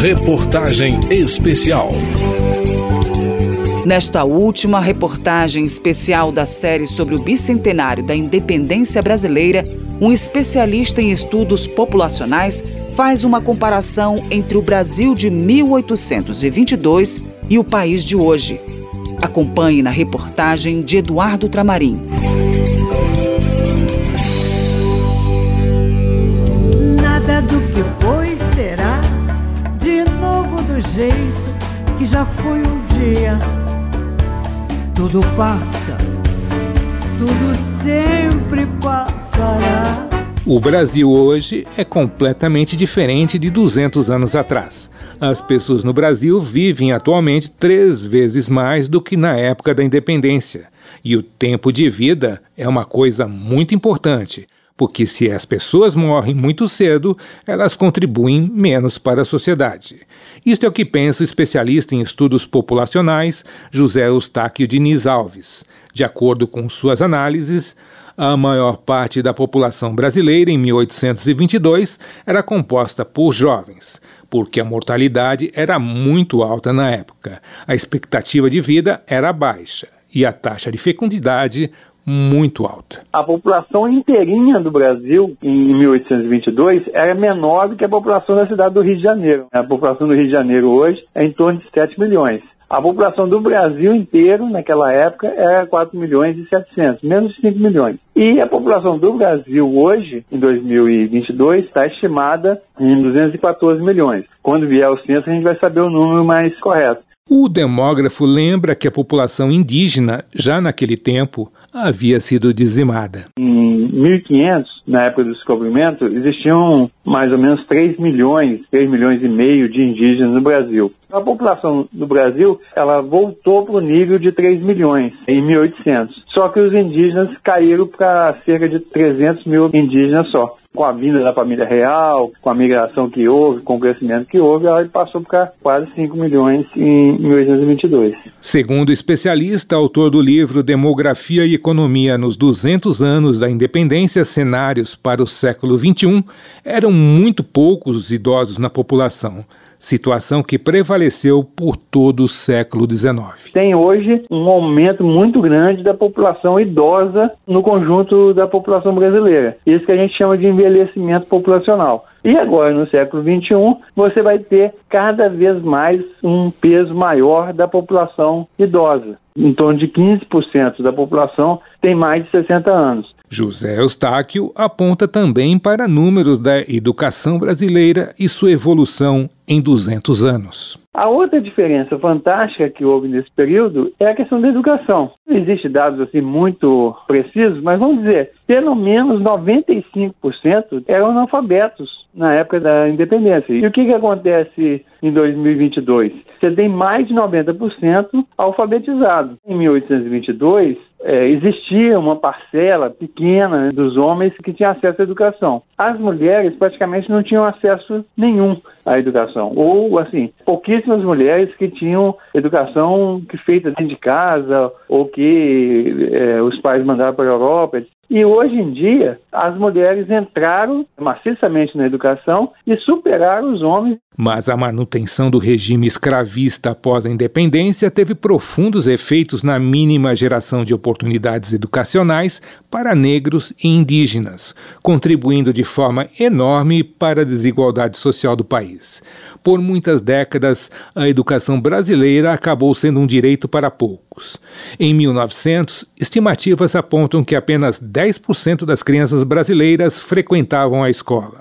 Reportagem Especial. Nesta última reportagem especial da série sobre o bicentenário da independência brasileira, um especialista em estudos populacionais faz uma comparação entre o Brasil de 1822 e o país de hoje. Acompanhe na reportagem de Eduardo Tramarim. Nada do que foi jeito que já foi um dia. Tudo passa, tudo sempre passará. O Brasil hoje é completamente diferente de 200 anos atrás. As pessoas no Brasil vivem atualmente três vezes mais do que na época da independência. E o tempo de vida é uma coisa muito importante, porque se as pessoas morrem muito cedo, elas contribuem menos para a sociedade. Isto é o que pensa o especialista em estudos populacionais José Eustáquio Diniz Alves. De acordo com suas análises, a maior parte da população brasileira em 1822 era composta por jovens, porque a mortalidade era muito alta na época, a expectativa de vida era baixa e a taxa de fecundidade muito alta. A população inteirinha do Brasil em 1822 era menor do que a população da cidade do Rio de Janeiro. A população do Rio de Janeiro hoje é em torno de 7 milhões. A população do Brasil inteiro, naquela época, era 4 milhões e 700, menos de 5 milhões. E a população do Brasil hoje, em 2022, está estimada em 214 milhões. Quando vier o censo, a gente vai saber o número mais correto. O demógrafo lembra que a população indígena, já naquele tempo, havia sido dizimada. Em 1500, na época do descobrimento, existiam mais ou menos 3 milhões, 3 milhões e meio de indígenas no Brasil. A população do Brasil, ela voltou para o nível de 3 milhões em 1800. Só que os indígenas caíram para cerca de 300 mil indígenas só com a vinda da família real, com a migração que houve, com o crescimento que houve, ela passou para quase 5 milhões em 1822. Segundo especialista, autor do livro Demografia e Economia nos 200 anos da independência, para o século XXI, eram muito poucos os idosos na população situação que prevaleceu por todo o século XIX. Tem hoje um aumento muito grande da população idosa no conjunto da população brasileira. Isso que a gente chama de envelhecimento populacional. E agora, no século XXI, você vai ter cada vez mais um peso maior da população idosa. Em torno de 15% da população tem mais de 60 anos. José Eustáquio aponta também para números da educação brasileira e sua evolução em 200 anos. A outra diferença fantástica que houve nesse período é a questão da educação. Não existem dados assim muito precisos, mas vamos dizer, pelo menos 95% eram analfabetos na época da independência. E o que, que acontece em 2022? Você tem mais de 90% alfabetizado. Em 1822, é, existia uma parcela pequena dos homens que tinham acesso à educação. As mulheres praticamente não tinham acesso nenhum à educação. Ou, assim, pouquíssimas mulheres que tinham educação que feita dentro de casa ou que é, os pais mandaram para a Europa. E hoje em dia, as mulheres entraram maciçamente na educação e superaram os homens. Mas a manutenção do regime escravista após a independência teve profundos efeitos na mínima geração de oportunidades educacionais para negros e indígenas, contribuindo de forma enorme para a desigualdade social do país. Por muitas décadas, a educação brasileira acabou sendo um direito para poucos. Em 1900, estimativas apontam que apenas 10% das crianças brasileiras frequentavam a escola.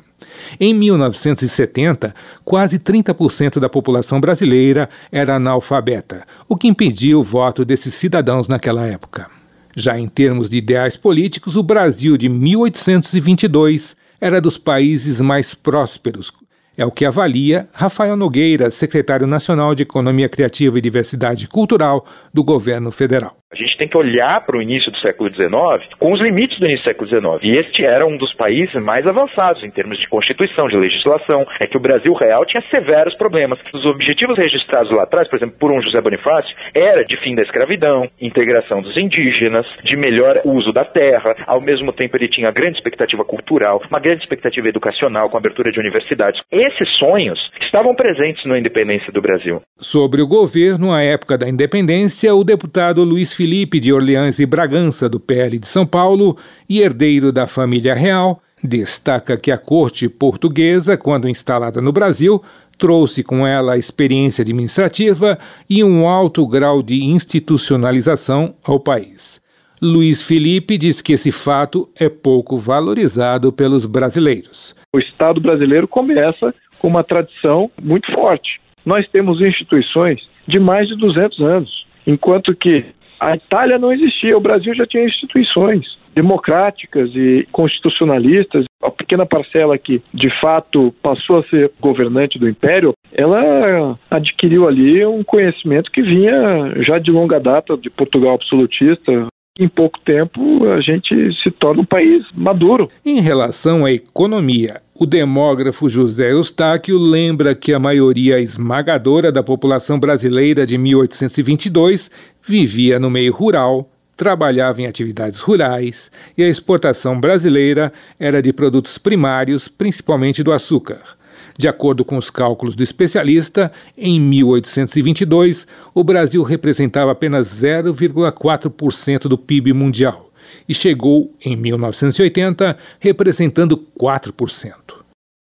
Em 1970, quase 30% da população brasileira era analfabeta, o que impediu o voto desses cidadãos naquela época. Já em termos de ideais políticos, o Brasil de 1822 era dos países mais prósperos. É o que avalia Rafael Nogueira, secretário nacional de Economia Criativa e Diversidade Cultural do governo federal. A gente tem que olhar para o início do século XIX com os limites do início do século XIX. E este era um dos países mais avançados em termos de constituição, de legislação. É que o Brasil real tinha severos problemas. Os objetivos registrados lá atrás, por exemplo, por um José Bonifácio, era de fim da escravidão, integração dos indígenas, de melhor uso da terra. Ao mesmo tempo, ele tinha grande expectativa cultural, uma grande expectativa educacional, com abertura de universidades. Esses sonhos estavam presentes na independência do Brasil. Sobre o governo, à época da independência, o deputado Luiz Felipe de Orleans e Bragança, do PL de São Paulo, e herdeiro da família real, destaca que a corte portuguesa, quando instalada no Brasil, trouxe com ela a experiência administrativa e um alto grau de institucionalização ao país. Luiz Felipe diz que esse fato é pouco valorizado pelos brasileiros. O Estado brasileiro começa com uma tradição muito forte. Nós temos instituições de mais de 200 anos, enquanto que a Itália não existia, o Brasil já tinha instituições democráticas e constitucionalistas. A pequena parcela que, de fato, passou a ser governante do império, ela adquiriu ali um conhecimento que vinha já de longa data de Portugal absolutista, em pouco tempo a gente se torna um país maduro. Em relação à economia, o demógrafo José Eustáquio lembra que a maioria esmagadora da população brasileira de 1822 vivia no meio rural, trabalhava em atividades rurais e a exportação brasileira era de produtos primários, principalmente do açúcar. De acordo com os cálculos do especialista, em 1822, o Brasil representava apenas 0,4% do PIB mundial e chegou, em 1980, representando 4%.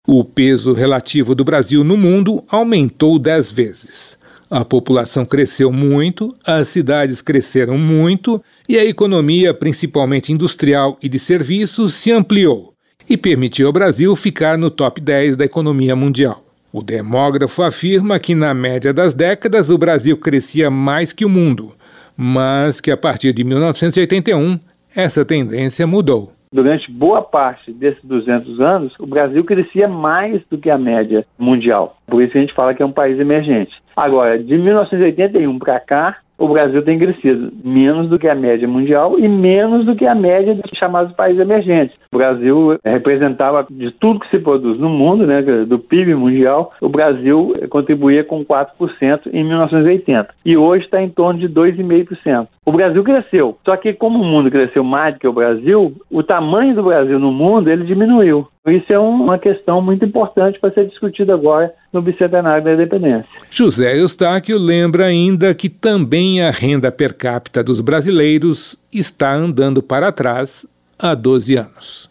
O peso relativo do Brasil no mundo aumentou 10 vezes. A população cresceu muito, as cidades cresceram muito e a economia, principalmente industrial e de serviços, se ampliou e permitiu ao Brasil ficar no top 10 da economia mundial. O demógrafo afirma que, na média das décadas, o Brasil crescia mais que o mundo, mas que a partir de 1981 essa tendência mudou. Durante boa parte desses 200 anos, o Brasil crescia mais do que a média mundial. Por isso a gente fala que é um país emergente. Agora, de 1981 para cá, o Brasil tem crescido menos do que a média mundial e menos do que a média dos chamados países emergentes. O Brasil representava de tudo que se produz no mundo, né, do PIB mundial, o Brasil contribuía com 4% em 1980 e hoje está em torno de 2,5%. O Brasil cresceu, só que como o mundo cresceu mais do que o Brasil, o tamanho do Brasil no mundo ele diminuiu. Isso é uma questão muito importante para ser discutida agora no bicentenário da independência. José Eustáquio lembra ainda que também a renda per capita dos brasileiros está andando para trás há 12 anos.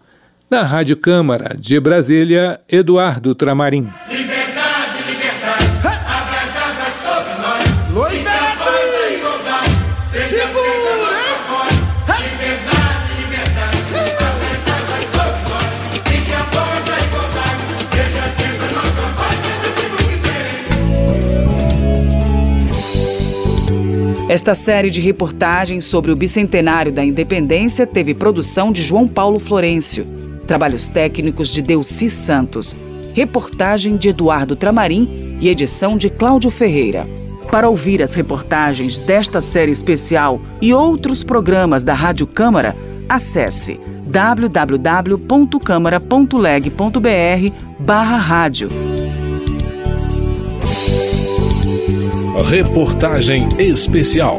Na Rádio Câmara de Brasília, Eduardo Tramarim. Esta série de reportagens sobre o bicentenário da independência teve produção de João Paulo Florencio, trabalhos técnicos de Delci Santos, reportagem de Eduardo Tramarim e edição de Cláudio Ferreira. Para ouvir as reportagens desta série especial e outros programas da Rádio Câmara, acesse www.câmara.leg.br/rádio. Reportagem especial.